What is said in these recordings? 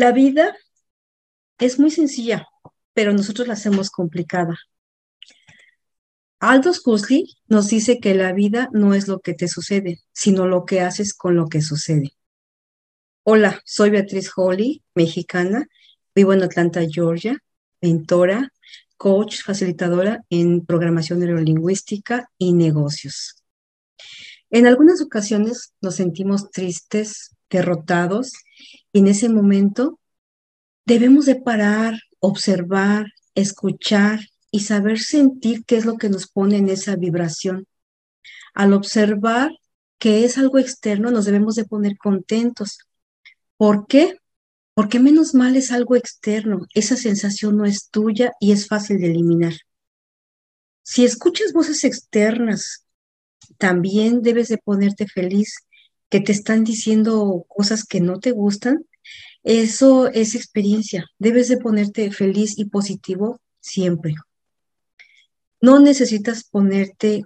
La vida es muy sencilla, pero nosotros la hacemos complicada. Aldous Huxley nos dice que la vida no es lo que te sucede, sino lo que haces con lo que sucede. Hola, soy Beatriz Holly, mexicana, vivo en Atlanta, Georgia, mentora, coach, facilitadora en programación neurolingüística y negocios. En algunas ocasiones nos sentimos tristes, derrotados, en ese momento debemos de parar, observar, escuchar y saber sentir qué es lo que nos pone en esa vibración. Al observar que es algo externo, nos debemos de poner contentos. ¿Por qué? Porque menos mal es algo externo, esa sensación no es tuya y es fácil de eliminar. Si escuchas voces externas, también debes de ponerte feliz que te están diciendo cosas que no te gustan. Eso es experiencia. Debes de ponerte feliz y positivo siempre. No necesitas ponerte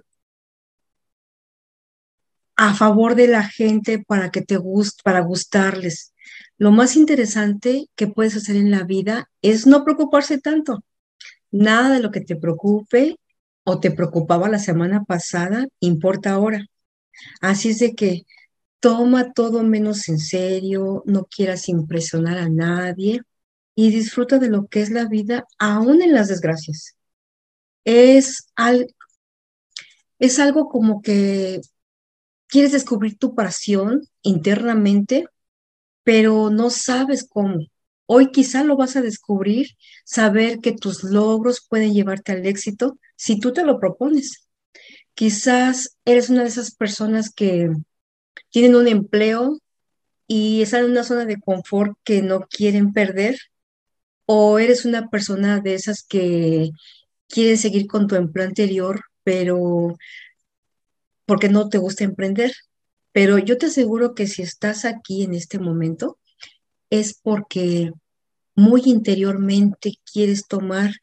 a favor de la gente para que te guste, para gustarles. Lo más interesante que puedes hacer en la vida es no preocuparse tanto. Nada de lo que te preocupe o te preocupaba la semana pasada importa ahora. Así es de que toma todo menos en serio, no quieras impresionar a nadie y disfruta de lo que es la vida aún en las desgracias es, es algo como que quieres descubrir tu pasión internamente, pero no sabes cómo. Hoy quizá lo vas a descubrir, saber que tus logros pueden llevarte al éxito si tú te lo propones. Quizás eres una de esas personas que tienen un empleo y están en una zona de confort que no quieren perder, o eres una persona de esas que quieres seguir con tu empleo anterior, pero porque no te gusta emprender. Pero yo te aseguro que si estás aquí en este momento, es porque muy interiormente quieres tomar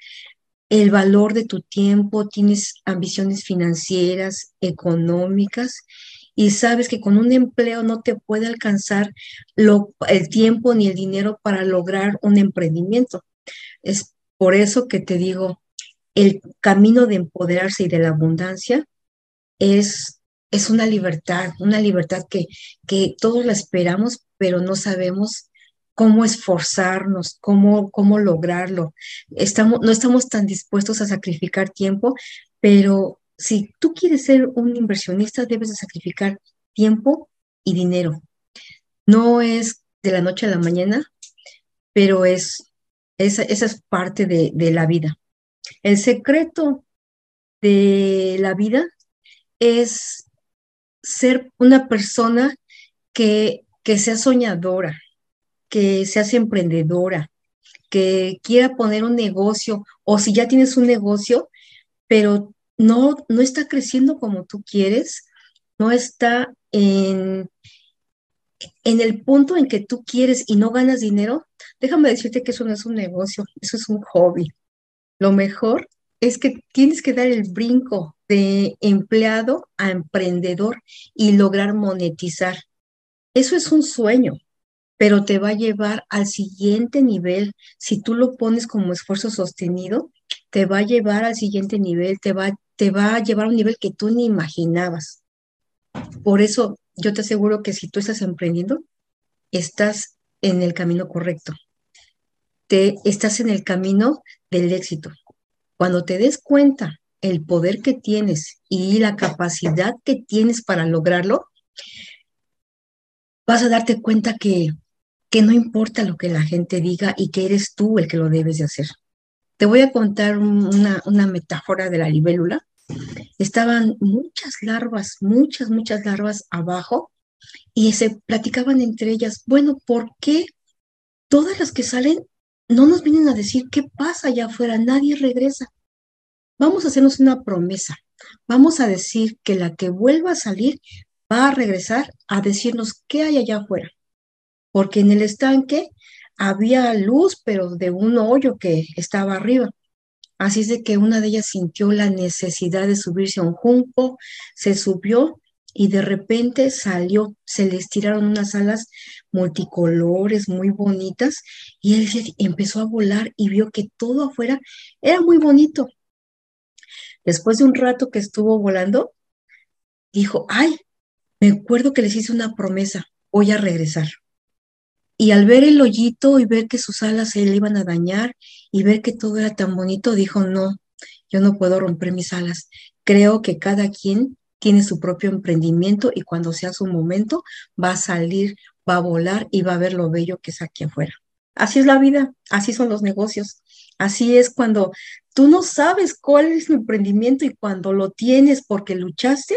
el valor de tu tiempo, tienes ambiciones financieras, económicas, y sabes que con un empleo no te puede alcanzar lo, el tiempo ni el dinero para lograr un emprendimiento. Es por eso que te digo, el camino de empoderarse y de la abundancia es, es una libertad, una libertad que, que todos la esperamos, pero no sabemos cómo esforzarnos, cómo, cómo lograrlo. Estamos, no estamos tan dispuestos a sacrificar tiempo, pero si tú quieres ser un inversionista, debes de sacrificar tiempo y dinero. No es de la noche a la mañana, pero es, esa, es parte de, de la vida. El secreto de la vida es ser una persona que, que sea soñadora, que seas emprendedora, que quiera poner un negocio o si ya tienes un negocio, pero no, no está creciendo como tú quieres, no está en, en el punto en que tú quieres y no ganas dinero, déjame decirte que eso no es un negocio, eso es un hobby. Lo mejor es que tienes que dar el brinco de empleado a emprendedor y lograr monetizar. Eso es un sueño, pero te va a llevar al siguiente nivel. Si tú lo pones como esfuerzo sostenido, te va a llevar al siguiente nivel, te va, te va a llevar a un nivel que tú ni imaginabas. Por eso yo te aseguro que si tú estás emprendiendo, estás en el camino correcto estás en el camino del éxito. Cuando te des cuenta el poder que tienes y la capacidad que tienes para lograrlo, vas a darte cuenta que, que no importa lo que la gente diga y que eres tú el que lo debes de hacer. Te voy a contar una, una metáfora de la libélula. Estaban muchas larvas, muchas, muchas larvas abajo y se platicaban entre ellas, bueno, ¿por qué todas las que salen no nos vienen a decir qué pasa allá afuera, nadie regresa. Vamos a hacernos una promesa. Vamos a decir que la que vuelva a salir va a regresar a decirnos qué hay allá afuera. Porque en el estanque había luz, pero de un hoyo que estaba arriba. Así es de que una de ellas sintió la necesidad de subirse a un junco, se subió y de repente salió, se le estiraron unas alas multicolores muy bonitas y él empezó a volar y vio que todo afuera era muy bonito. Después de un rato que estuvo volando, dijo, ay, me acuerdo que les hice una promesa, voy a regresar. Y al ver el hoyito y ver que sus alas se le iban a dañar y ver que todo era tan bonito, dijo, no, yo no puedo romper mis alas. Creo que cada quien tiene su propio emprendimiento y cuando sea su momento va a salir, va a volar y va a ver lo bello que es aquí afuera. Así es la vida, así son los negocios. Así es cuando tú no sabes cuál es tu emprendimiento y cuando lo tienes porque luchaste,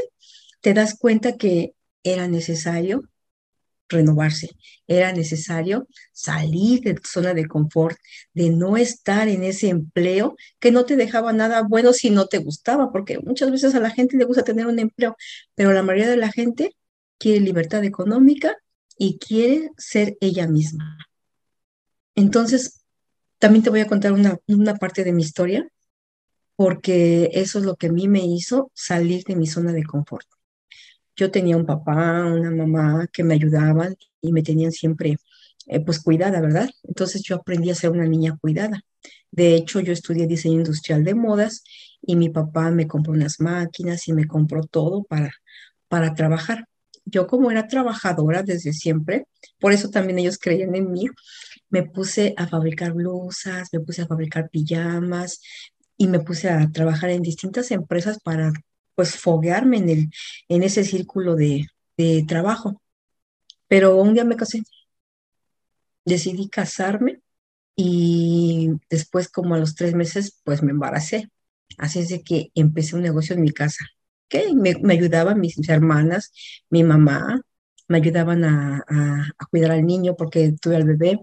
te das cuenta que era necesario renovarse. Era necesario salir de tu zona de confort, de no estar en ese empleo que no te dejaba nada bueno si no te gustaba, porque muchas veces a la gente le gusta tener un empleo, pero la mayoría de la gente quiere libertad económica y quiere ser ella misma. Entonces, también te voy a contar una, una parte de mi historia, porque eso es lo que a mí me hizo salir de mi zona de confort yo tenía un papá, una mamá que me ayudaban y me tenían siempre eh, pues cuidada, ¿verdad? Entonces yo aprendí a ser una niña cuidada. De hecho, yo estudié diseño industrial de modas y mi papá me compró unas máquinas y me compró todo para, para trabajar. Yo como era trabajadora desde siempre, por eso también ellos creían en mí, me puse a fabricar blusas, me puse a fabricar pijamas y me puse a trabajar en distintas empresas para pues foguearme en, el, en ese círculo de, trabajo. Pero un día me casé, decidí casarme y después como a los tres meses pues me embaracé. Así es de que empecé un negocio en mi casa. que Me, me, ayudaban mis, hermanas, mi mamá, me ayudaban a, a, cuidar al niño porque tuve al bebé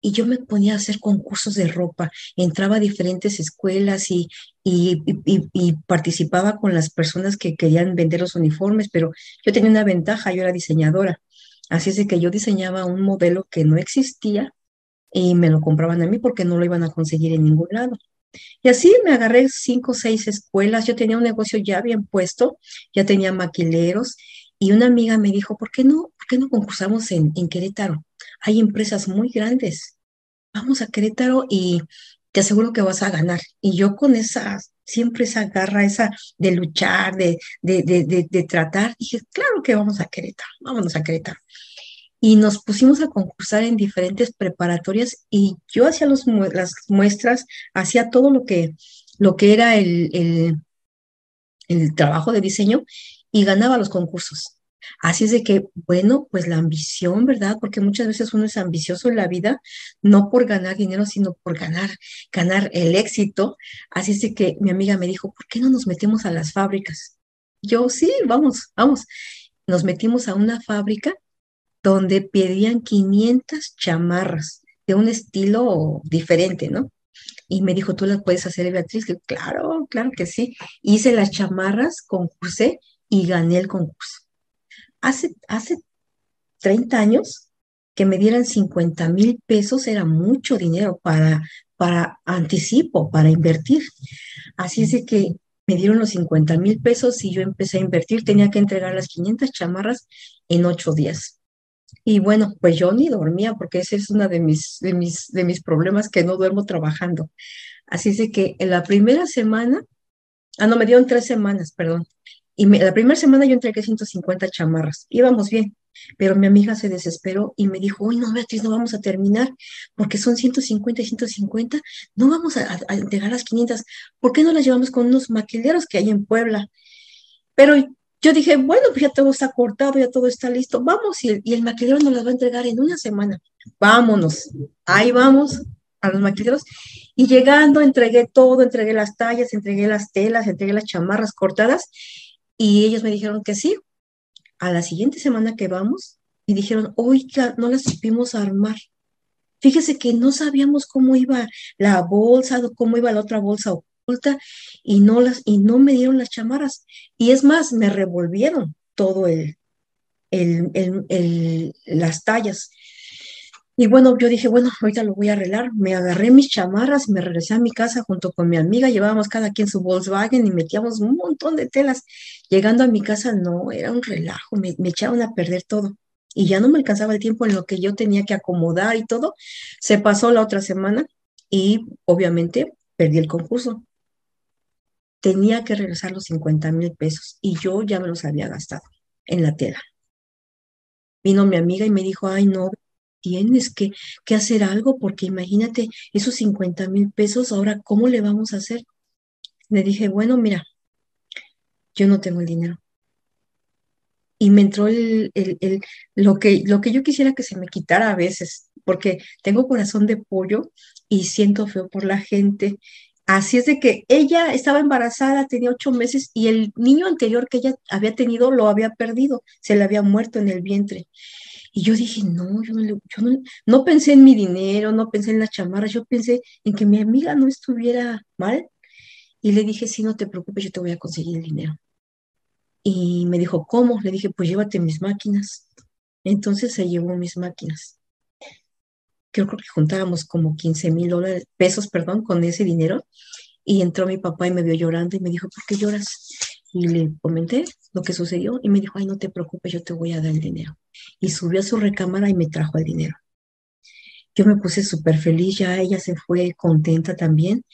y yo me ponía a hacer concursos de ropa, entraba a diferentes escuelas y, y, participaba con las personas que querían vender los uniformes, pero yo tenía una ventaja, yo era diseñadora. Así es que yo diseñaba un modelo que no existía y me lo compraban a mí porque no lo iban a conseguir en ningún lado. Y así me agarré cinco o seis escuelas, yo tenía un negocio ya bien puesto, ya tenía maquileros y una amiga me dijo, ¿por qué no, por qué no concursamos en, en Querétaro? hay empresas muy grandes. Vamos a Querétaro y te aseguro que vas a ganar. Y yo con esa, siempre esa garra, esa de luchar, de, de, de, de, tratar, dije, claro que vamos a Querétaro, vámonos a Querétaro. Y nos pusimos a concursar en diferentes preparatorias y yo hacía los, las muestras, hacía todo lo que, lo que era el, el, el trabajo de diseño y ganaba los concursos. Así es de que, bueno, pues la ambición, ¿verdad? Porque muchas veces uno es ambicioso en la vida, no por ganar dinero, sino por ganar, ganar el éxito. Así es de que mi amiga me dijo, ¿por qué no nos metemos a las fábricas? Yo, sí, vamos, vamos. Nos metimos a una fábrica donde pedían 500 chamarras de un estilo diferente, ¿no? Y me dijo, ¿tú las puedes hacer, Beatriz? claro, claro que sí. Hice las chamarras, concursé y gané el concurso hace, hace 30 años que me dieran 50 mil pesos era mucho dinero para, para anticipo, para invertir. Así es de que me dieron los 50 mil pesos y yo empecé a invertir, tenía que entregar las 500 chamarras en ocho días. Y bueno, pues yo ni dormía porque ese es uno de mis, de mis, de mis problemas que no duermo trabajando. Así es de que en la primera semana, ah, no, me dieron tres semanas, perdón. Y la primera semana yo entregué 150 chamarras. Íbamos bien, pero mi amiga se desesperó y me dijo, uy, no, Beatriz, no vamos a terminar porque son 150 y 150, no vamos a, entregar las 500. ¿Por qué no las llevamos con unos maquileros que hay en Puebla? Pero yo dije, bueno, pues ya todo está cortado, ya todo está listo, vamos, y el, y el maquilero nos las va a entregar en una semana. Vámonos, ahí vamos a los maquileros. Y llegando, entregué todo, entregué las tallas, entregué las telas, entregué las chamarras cortadas y ellos me dijeron que sí. A la siguiente semana que vamos, y dijeron, oiga, no las supimos armar. Fíjese que no sabíamos cómo iba la bolsa, cómo iba la otra bolsa oculta, y no, las, y no me dieron las chamarras. Y es más, me revolvieron todo el, el, el, las tallas. Y bueno, yo dije, bueno, ahorita lo voy a arreglar. Me agarré mis chamarras, me regresé a mi casa junto con mi amiga, llevábamos cada quien su Volkswagen y metíamos un montón de telas. Llegando a mi casa, no, era un relajo, me, me echaban a perder todo. Y ya no me alcanzaba el tiempo en lo que yo tenía que acomodar y todo. Se pasó la otra semana y obviamente perdí el concurso. Tenía que regresar los 50 mil pesos y yo ya me los había gastado en la tela. Vino mi amiga y me dijo, ay, no, tienes que, que hacer algo porque imagínate esos 50 mil pesos, ahora, ¿cómo le vamos a hacer? Le dije, bueno, mira, yo no tengo el dinero. Y me entró el, el, lo, que, lo que yo quisiera que se me quitara a veces, porque tengo corazón de pollo y siento feo por la gente. Así es de que ella estaba embarazada, tenía ocho meses y el niño anterior que ella había tenido lo había perdido, se le había muerto en el vientre. Y yo dije, no, yo no, yo no, pensé en mi dinero, no pensé en la chamarra, yo pensé en que mi amiga no estuviera mal. Y le dije, sí, no te preocupes, yo te voy a conseguir el dinero. Y me dijo, ¿cómo? Le dije, pues llévate mis máquinas. Entonces se llevó mis máquinas. Creo, que juntábamos como 15 mil pesos, perdón, con ese dinero. Y entró mi papá y me vio llorando y me dijo, ¿por qué lloras? Y le comenté lo que sucedió y me dijo, ay, no te preocupes, yo te voy a dar el dinero y subió a su recámara y me trajo el dinero. Yo me puse súper feliz, ya ella se fue contenta también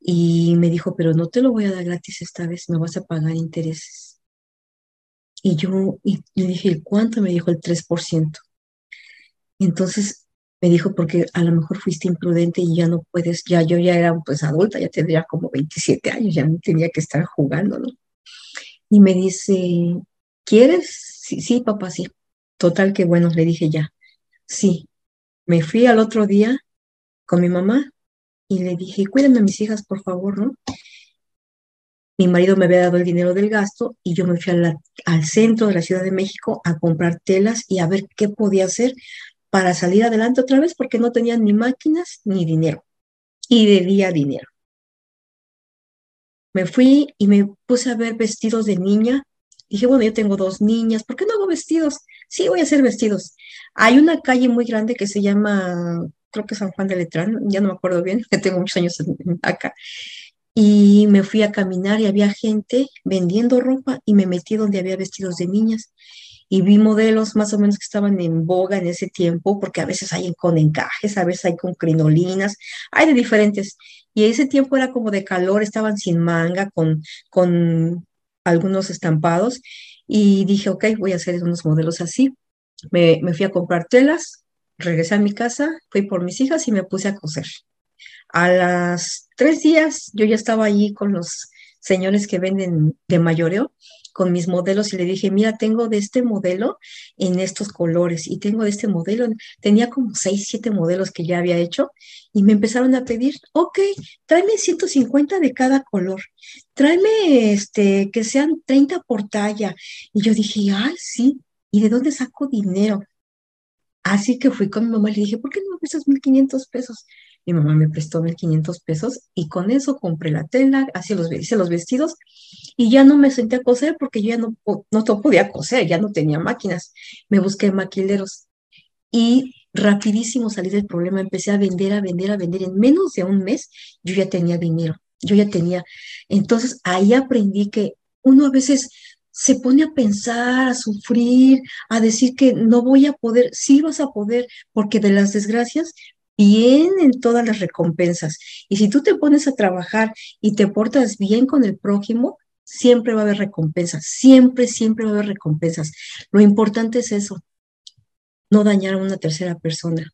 y me dijo, pero no te lo voy a dar gratis esta vez, me vas a pagar intereses. Y yo le dije, ¿cuánto? Me dijo el 3%. Entonces me dijo, porque a lo mejor fuiste imprudente y ya no puedes, ya yo ya era pues adulta, ya tendría como 27 años, ya no tenía que estar jugando, ¿no? Y me dice, ¿quieres? Sí, papá, sí. Total que bueno, le dije ya, sí. Me fui al otro día con mi mamá y le dije, cuídenme a mis hijas, por favor, ¿no? Mi marido me había dado el dinero del gasto y yo me fui al centro de la Ciudad de México a comprar telas y a ver qué podía hacer para salir adelante otra vez porque no tenía ni máquinas ni dinero y debía dinero. Me fui y me puse a ver vestidos de niña. Dije, bueno, yo tengo dos niñas, ¿por qué no hago vestidos? Sí, voy a hacer vestidos. Hay una calle muy grande que se llama, creo que San Juan de Letrán, ya no me acuerdo bien, que tengo muchos años acá. Y me fui a caminar y había gente vendiendo ropa y me metí donde había vestidos de niñas y vi modelos más o menos que estaban en boga en ese tiempo, porque a veces hay con encajes, a veces hay con crinolinas, hay de diferentes. Y ese tiempo era como de calor, estaban sin manga, con, con algunos estampados, y dije, ok, voy a hacer unos modelos así. Me, fui a comprar telas, regresé a mi casa, fui por mis hijas y me puse a coser. A las tres días yo ya estaba allí con los señores que venden de mayoreo con mis modelos y le dije, mira, tengo de este modelo en estos colores y tengo de este modelo. Tenía como seis, siete modelos que ya había hecho y me empezaron a pedir, ok, tráeme 150 de cada color, tráeme este, que sean 30 por talla. Y yo dije, ay, sí, ¿y de dónde saco dinero? Así que fui con mi mamá y le dije, ¿por qué no me prestas 1.500 pesos? Mi mamá me prestó 1.500 pesos y con eso compré la tela, así los, hice los vestidos y ya no me senté a coser porque yo ya no, no podía coser, ya no tenía máquinas. Me busqué maquileros y rapidísimo salí del problema, empecé a vender, a vender, a vender. En menos de un mes yo ya tenía dinero, yo ya tenía. Entonces ahí aprendí que uno a veces se pone a pensar, a sufrir, a decir que no voy a poder, sí vas a poder, porque de las desgracias vienen todas las recompensas. Y si tú te pones a trabajar y te portas bien con el prójimo, siempre va a haber recompensas, siempre, siempre va a haber recompensas. Lo importante es eso, no dañar a una tercera persona,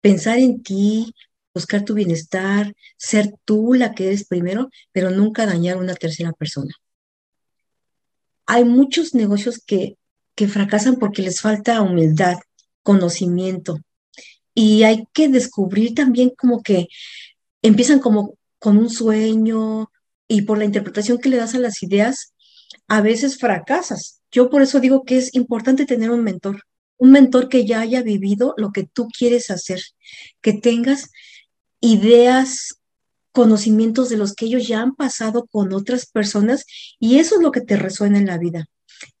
pensar en ti, buscar tu bienestar, ser tú la que eres primero, pero nunca dañar a una tercera persona. Hay muchos negocios que, que fracasan porque les falta humildad, conocimiento, y hay que descubrir también como que empiezan como con un sueño y por la interpretación que le das a las ideas, a veces fracasas. Yo por eso digo que es importante tener un mentor, un mentor que ya haya vivido lo que tú quieres hacer, que tengas ideas, conocimientos de los que ellos ya han pasado con otras personas y eso es lo que te resuena en la vida.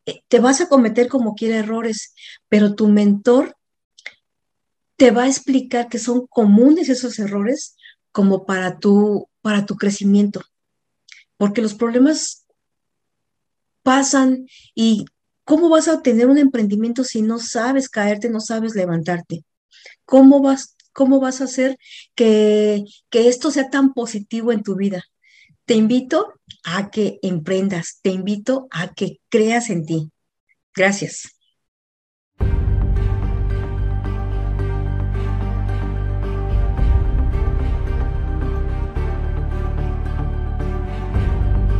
Eh, te vas a cometer como quiera errores, pero tu mentor te va a explicar que son comunes esos errores como para tu, para tu crecimiento. Porque los problemas pasan y ¿cómo vas a tener un emprendimiento si no sabes caerte, no sabes levantarte? ¿Cómo vas, cómo vas a hacer que, que esto sea tan positivo en tu vida? Te invito a que emprendas, te invito a que creas en ti. Gracias.